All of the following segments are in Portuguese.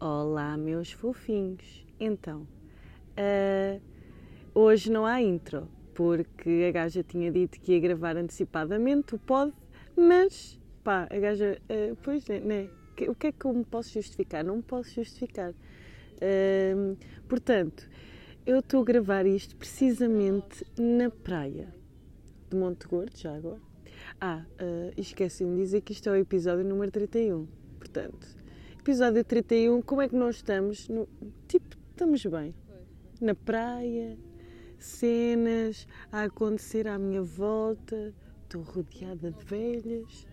Olá, meus fofinhos. Então, uh, hoje não há intro, porque a gaja tinha dito que ia gravar antecipadamente o pod, mas pá, a gaja, uh, pois, né, né? O que é que eu me posso justificar? Não me posso justificar. Uh, portanto, eu estou a gravar isto precisamente na praia de Monte Gordo, já agora. Ah, uh, esqueci-me de dizer que isto é o episódio número 31. Portanto, episódio 31, como é que nós estamos? No, tipo, estamos bem. Na praia, cenas a acontecer à minha volta, estou rodeada de velhas,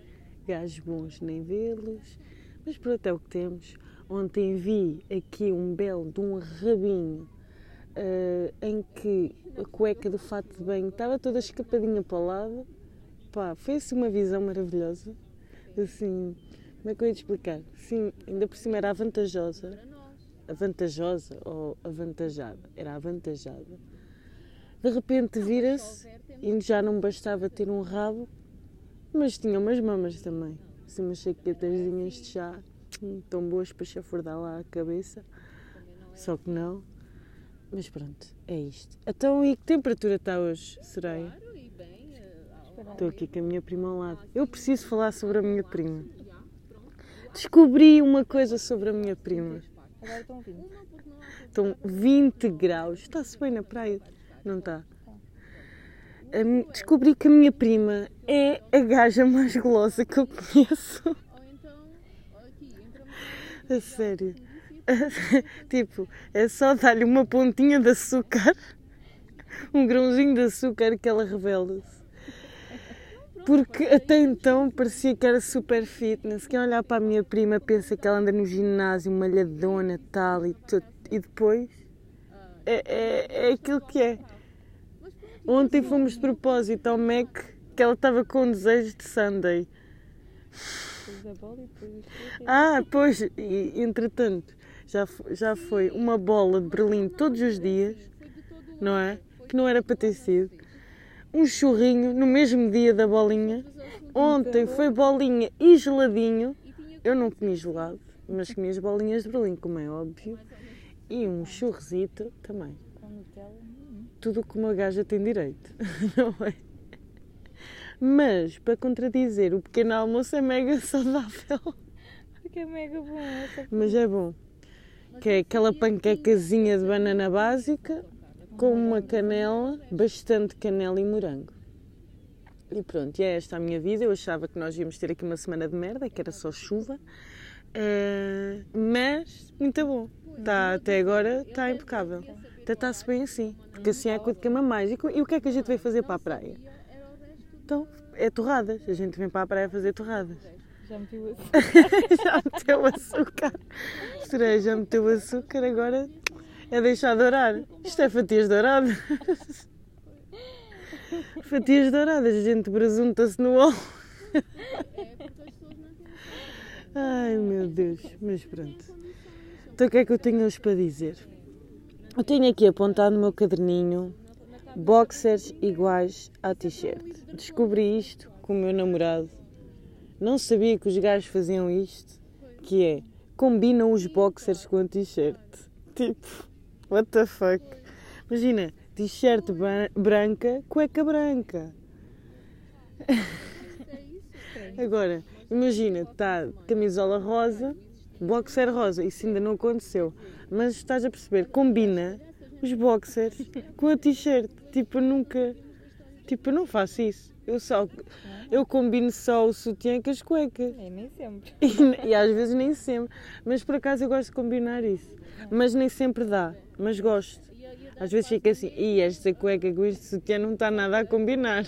gajos bons nem vê-los, mas pronto, é o que temos. Ontem vi aqui um belo de um rabinho uh, em que a cueca do fato de banho estava toda escapadinha para o lado. Pá, foi assim uma visão maravilhosa. Assim, como é que eu ia te explicar? Sim, ainda por cima era avantajosa. Avantajosa ou avantajada? Era avantajada. De repente vira-se e já não bastava ter um rabo, mas tinha umas mamas também. Assim, umas chaquetazinhas de chá, hum, tão boas para chafurdar lá a cabeça. Só que não. Mas pronto, é isto. Então, e que temperatura está hoje, Soraya? Estou aqui com a minha prima ao lado. Eu preciso falar sobre a minha prima. Descobri uma coisa sobre a minha prima. Agora estão 20. Estão 20 graus. Está-se bem na praia? Não está? Descobri que a minha prima é a gaja mais golosa que eu conheço. A sério. tipo, é só dar-lhe uma pontinha de açúcar, um grãozinho de açúcar que ela revela-se. Porque até então parecia que era super fitness. Quem olhar para a minha prima pensa que ela anda no ginásio, malhadona, tal e tudo. E depois é, é, é aquilo que é. Ontem fomos de propósito ao Mac que ela estava com desejo de Sunday. Ah, pois, e, entretanto, já, já foi uma bola de Berlim todos os dias, não é? Que não era para ter sido. Um churrinho no mesmo dia da bolinha. Ontem foi bolinha e geladinho. Eu não comi gelado, mas comi as bolinhas de Berlim, como é óbvio. E um churrezito também. Tudo que uma gaja tem direito, não é? Mas, para contradizer, o pequeno almoço é mega saudável. Que é mega bom. Mas é bom que é aquela panquecazinha de banana básica com uma canela, bastante canela e morango. E pronto, e é esta a minha vida. Eu achava que nós íamos ter aqui uma semana de merda, que era só chuva, uh, mas muito bom. Tá, até agora está impecável. Até está-se bem assim, porque assim é a coisa que ama mais. E, e o que é que a gente vai fazer para a praia? Então, é torradas. A gente vem para a praia fazer torradas. Já meteu açúcar. já meteu açúcar. Já meteu açúcar, agora é deixar dourar. Isto é fatias douradas. fatias douradas, a gente presunta-se no óleo. Ai meu Deus, mas pronto. Então o que é que eu tenho hoje para dizer? Eu tenho aqui apontado no meu caderninho boxers iguais à t-shirt. Descobri isto com o meu namorado não sabia que os gajos faziam isto, que é combinam os boxers com a t-shirt. Tipo, what the fuck? Imagina, t-shirt branca, cueca branca. Agora, imagina, está camisola rosa, boxer rosa, isso ainda não aconteceu. Mas estás a perceber, combina os boxers com a t-shirt. Tipo, nunca. Tipo, eu não faço isso. Eu só eu combino só o sutiã com as cuecas. É, nem sempre. E, e, às vezes nem sempre. Mas por acaso eu gosto de combinar isso. Mas nem sempre dá. Mas gosto. Às vezes fica assim, e esta cueca com este sutiã não está nada a combinar.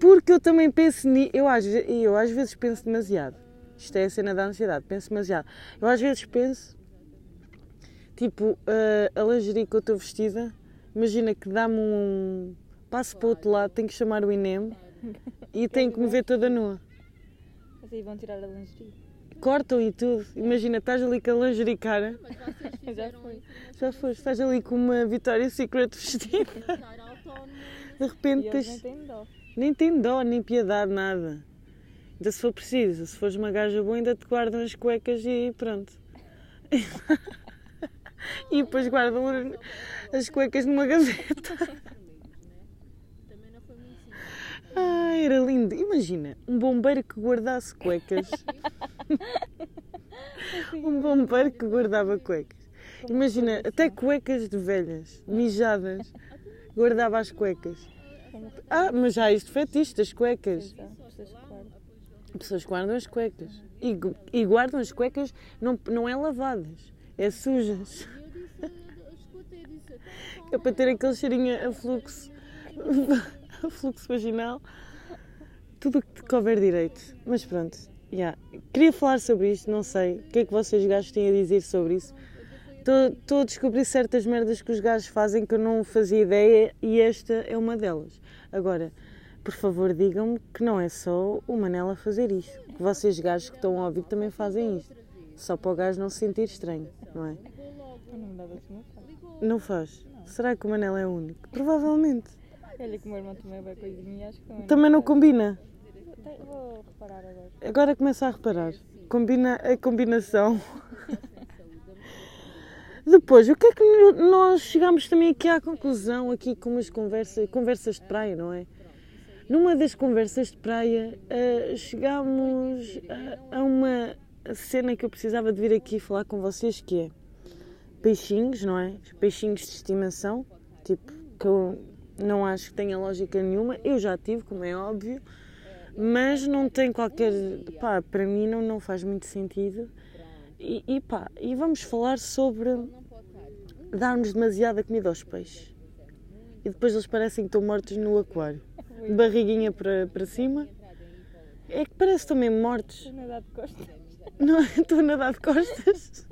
Porque eu também penso nisso. Eu, às, eu às vezes penso demasiado. Isto é a cena da ansiedade. Penso demasiado. Eu às vezes penso, tipo, uh, a lingerie que eu estou vestida Imagina que dá-me um passo para o outro lado, tenho que chamar o INEM e tenho que me ver toda nua. Mas aí vão tirar a lingerie. Cortam e tudo. Imagina, estás ali com a lingerie cara. Já foi. Já foste. Estás ali com uma Victoria's Secret vestida. De repente tens... nem tem dó, nem piedade, nada. Ainda se for preciso, se fores uma gaja boa, ainda te guardam as cuecas e pronto. E depois guardam as cuecas numa gaveta. Ah, era lindo. Imagina, um bombeiro que guardasse cuecas. um bombeiro que guardava cuecas. Imagina, até cuecas de velhas, mijadas, guardava as cuecas. Ah, mas há este fetiche das cuecas. Pessoas guardam. As cuecas. E, e guardam as cuecas, não, não é lavadas, é sujas. É para ter aquele cheirinho a fluxo, a fluxo vaginal. Tudo o que te couber direito. Mas pronto, já. Queria falar sobre isto, não sei. O que é que vocês gajos têm a dizer sobre isso? Estou a descobrir certas merdas que os gajos fazem que eu não fazia ideia e esta é uma delas. Agora, por favor, digam-me que não é só o Manela fazer isto. Que vocês gajos que estão a ouvir também fazem isto. Só para o gajo não se sentir estranho, não é? não faz. Será que o Manela é único? Provavelmente. Olha que o meu irmão também vai coisinha e acho que também. não faz. combina. Vou reparar agora. Agora começa a reparar. Combina a combinação. Depois, o que é que nós chegámos também aqui à conclusão, aqui com umas conversas, conversas de praia, não é? Numa das conversas de praia, eh, chegámos a, a uma cena que eu precisava de vir aqui falar com vocês, que é peixinhos, não é? Peixinhos de estimação, tipo, que eu não acho que tenha lógica nenhuma. Eu já tive, como é óbvio, mas não tem qualquer. pá, para mim não, não faz muito sentido. E, e pá, e vamos falar sobre darmos demasiada comida aos peixes. E depois eles parecem que estão mortos no aquário. Barriguinha para, para cima. É que parece também mortos. De. Não, estou a nadar de costas.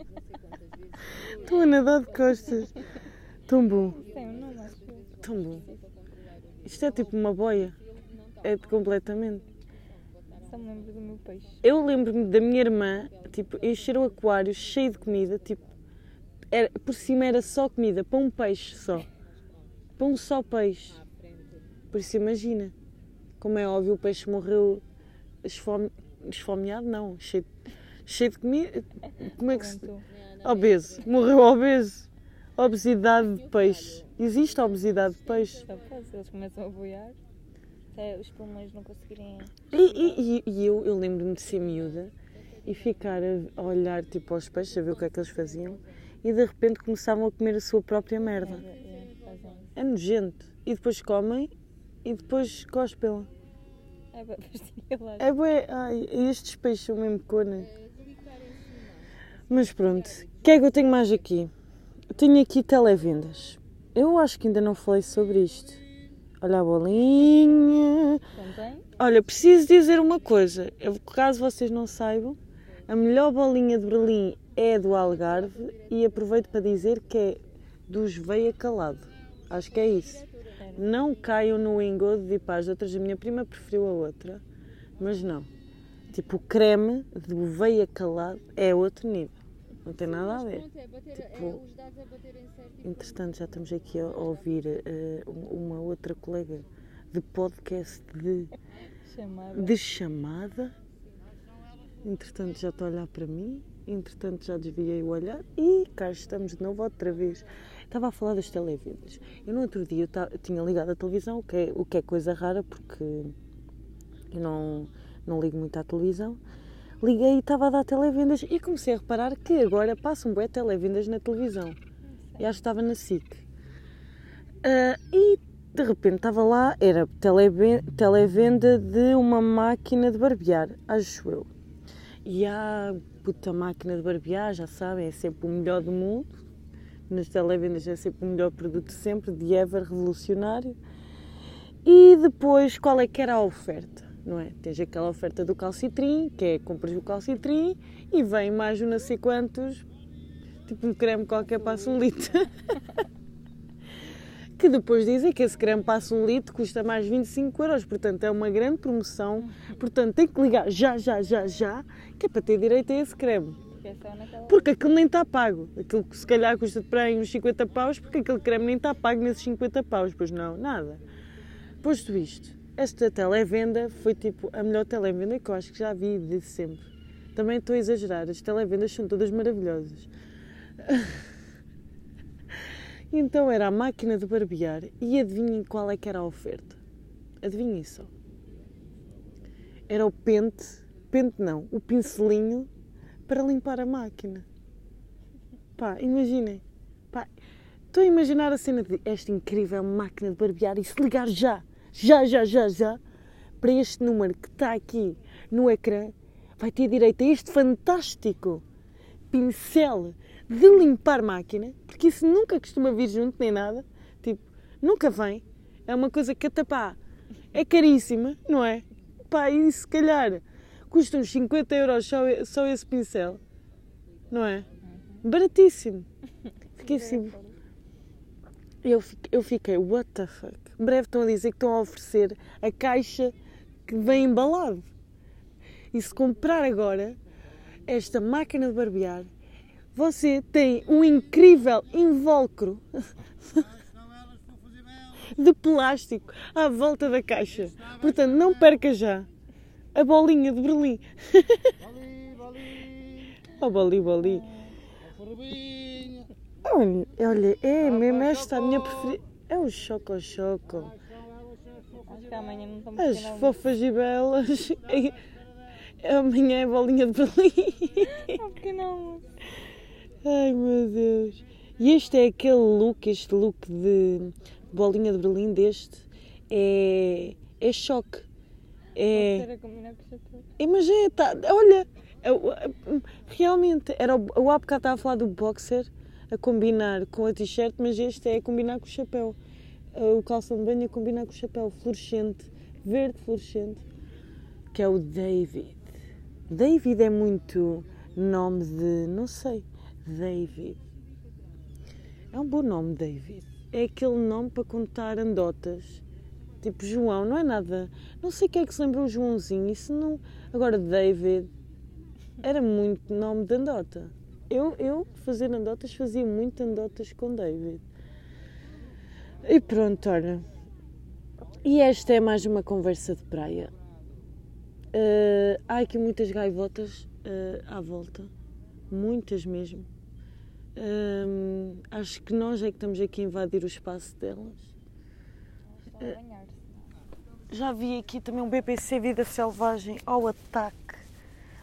Estou a nadar de costas. Tão bom, tão bom. Isto é tipo uma boia. É de completamente. Só me lembro do meu peixe. Eu lembro-me da minha irmã, tipo, encher o aquário cheio de comida, tipo, era, por cima era só comida, para um peixe só. Para um só peixe. Por isso imagina, como é óbvio, o peixe morreu esfome, esfomeado, não, cheio, cheio de comida. Como é que se. Obeso. Morreu obeso. Obesidade de peixe. Existe obesidade de peixe. Eles começam a boiar, até os pulmões não conseguirem. E, e- e- eu, eu lembro-me de ser miúda e ficar a, olhar tipo aos peixes, a ver o que é que eles faziam e de repente começavam a comer a sua própria merda. É, é, isso. É nojento. E depois comem e depois cospem. É para pastilhar. É ai, estes peixes são mesmo conas. Mas pronto, o que é que eu tenho mais aqui? Eu tenho aqui televendas. Eu acho que ainda não falei sobre isto. Olha a bolinha. Também? Olha, preciso dizer uma coisa. Eu, caso vocês não saibam, a melhor bolinha de Berlim é do Algarve e aproveito para dizer que é dos Veia Calado. Acho que é isso. Não caiam no engodo de ir para as outras. A minha prima preferiu a outra, mas não. Tipo, o creme do Veia Calado é outro nível. Não tem nada a ver. Pronto, é bater, Tipo, é a certo. Entretanto, já estamos aqui a ouvir eh, uma outra colega de podcast de Chamada. de chamada. Entretanto, já está a olhar para mim. Entretanto, já desviei o olhar. E cá estamos de novo outra vez. Estava a falar das televendas. Eu no outro dia eu tinha ligado a televisão, o que, é, o que é coisa rara, porque eu não, não ligo muito à televisão. Liguei e estava a dar televendas e comecei a reparar que agora passam bué televendas na televisão. E acho que estava na SIC. Ah, e de repente estava lá, era televe- televenda de uma máquina de barbear, acho eu. E a puta máquina de barbear, já sabem, é sempre o melhor do mundo. Nas televendas é sempre o melhor produto sempre, de ever, revolucionário. E depois, qual é que era a oferta? Não é? Tens aquela oferta do calcitrim, que é compras o calcitrim e vem mais um não sei quantos, tipo um creme qualquer passa um litro. que depois dizem que esse creme passa um litro custa mais 25 euros, portanto é uma grande promoção, portanto tem que ligar já, já, já, já, que é para ter direito a esse creme. Porque aquilo nem está pago. Aquilo que se calhar custa para aí uns 50 paus, porque aquele creme nem está pago nesses 50 paus. Pois não, nada. Posto isto, esta televenda foi tipo a melhor televenda que eu acho que já vi de sempre. Também estou a exagerar, as televendas são todas maravilhosas. Então era a máquina de barbear e adivinhem qual é que era a oferta. Adivinhem só. Era o pente, pente não, o pincelinho para limpar a máquina. Pá, imaginem. Pá, estou a imaginar a cena de esta incrível máquina de barbear e se ligar já, já, já, já, já, para este número que está aqui no ecrã, vai ter direito a este fantástico pincel de limpar máquina, porque isso nunca costuma vir junto nem nada, tipo, nunca vem. É uma coisa que até pá, é caríssima, não é? Pá, e se calhar custa uns 50 euros só, só esse pincel, não é? Baratíssimo. Fiquei assim. Eu, fiquei- eu fiquei, what the fuck? Breve estão a dizer que estão a oferecer a caixa que vem embalado. E se comprar agora esta máquina de barbear, você tem um incrível invólucro de plástico à volta da caixa. Portanto, não perca já a bolinha de Berlim. Oh, boli, boli. Olha, olha, é mesmo esta a minha preferida. É o choco-choco. As fofas e belas. Amanhã é bolinha de Berlim. Não, porque não? Ai meu Deus. E este é aquele look, este look de bolinha de Berlim deste. É, é choque. É, é, mas é, tá, olha, é é, realmente, era o, o há bocado estava a falar do boxer a combinar com a t-shirt, mas este é a combinar com o chapéu. É O calção de banho a combinar com o chapéu fluorescente, verde fluorescente, que é o David. David é muito nome de, não sei, David. É um bom nome, David. É aquele nome para contar andotas. Tipo João, não é nada. Não sei quem é que se lembrou o Joãozinho. Isso não. Agora, David era muito nome de andota. Eu, eu fazer andotas, fazia muito andotas com David. E pronto, olha. E esta é mais uma conversa de praia. Eh, há aqui muitas gaivotas eh, à volta. Muitas mesmo. Hum, acho que nós é que estamos aqui a invadir o espaço delas. Banhar-se. Já vi aqui também um BPC Vida Selvagem ao ataque.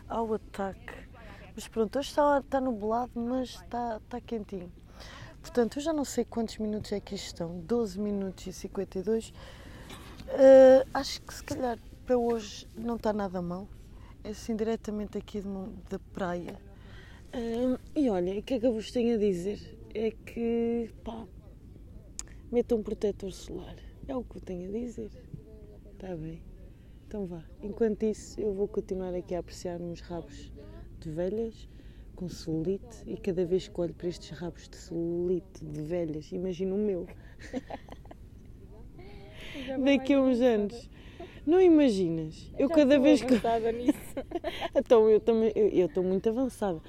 Ao ataque. Mas pronto, hoje está, está nublado, mas está, está quentinho. Portanto, eu já não sei quantos minutos é que estão. 12 minutos e 52. Uh, acho que se calhar para hoje não está nada mal. É assim diretamente aqui de da praia. Uh, e olha, o que é que eu vos tenho a dizer? É que, pá, metam um protetor solar. É o que eu tenho a dizer. Está bem. Então vá. Enquanto isso, eu vou continuar aqui a apreciar uns rabos de velhas com celulite e cada vez que olho para estes rabos de celulite de velhas, imagino o meu. Daqui a uns anos. Não imaginas? Eu Já cada vez que. avançada nisso. Então eu também. Eu eu estou muito avançada.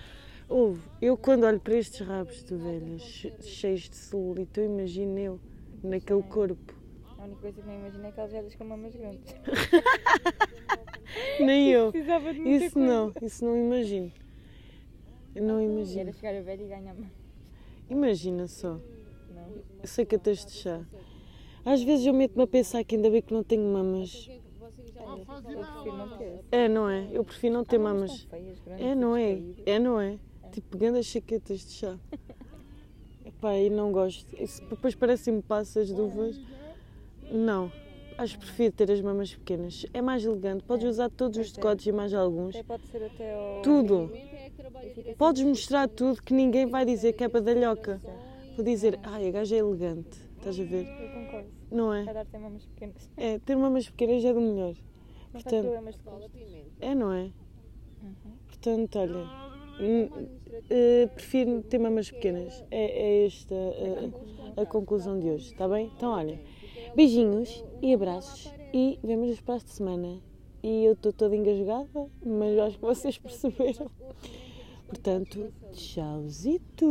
Ouve, eu quando olho para estes rabos de velhas che- cheios de celulite, eu imagino eu naquele corpo. A única coisa que não imagino é aquelas velhas com mamas grandes. Nem eu. Precisava de muita Isso coisa. não, isso não imagino. Eu não imagino. era chegar a velha e ganhar mais. Imagina só. Não. Eu sei que eu tens de chá. Às vezes eu meto-me a pensar que ainda bem que não tenho mamas. Eu prefiro não ter. É, não é? Eu prefiro não ter Há mamas mamas. grandes É, e não é? É, não é? Tipo, grandes chaquetas de chá. Epá, e não gosto. Isso depois parecem-me passas de uvas. Não. Acho que prefiro ter as mamas pequenas. É mais elegante. Podes É. usar todos os é. decotes e mais alguns. Até pode ser até ao... Tudo. é assim Podes mostrar tudo que ninguém vai dizer que é badalhoca. Vou dizer, ai, a gaja é elegante. Estás a ver? Eu concordo. Não é? Dar ter mamas pequenas. É, ter mamas pequenas é do melhor. Não Portanto- problemas de custo. É, não é? Uhum. Portanto, olha, eh, prefiro ter mamas pequenas. É, é esta eh, a conclusão de hoje, está bem? Então, olha, beijinhos e abraços e vemos-nos para esta semana. E eu estou toda engasgada, mas acho que vocês perceberam. Portanto, tchauzito!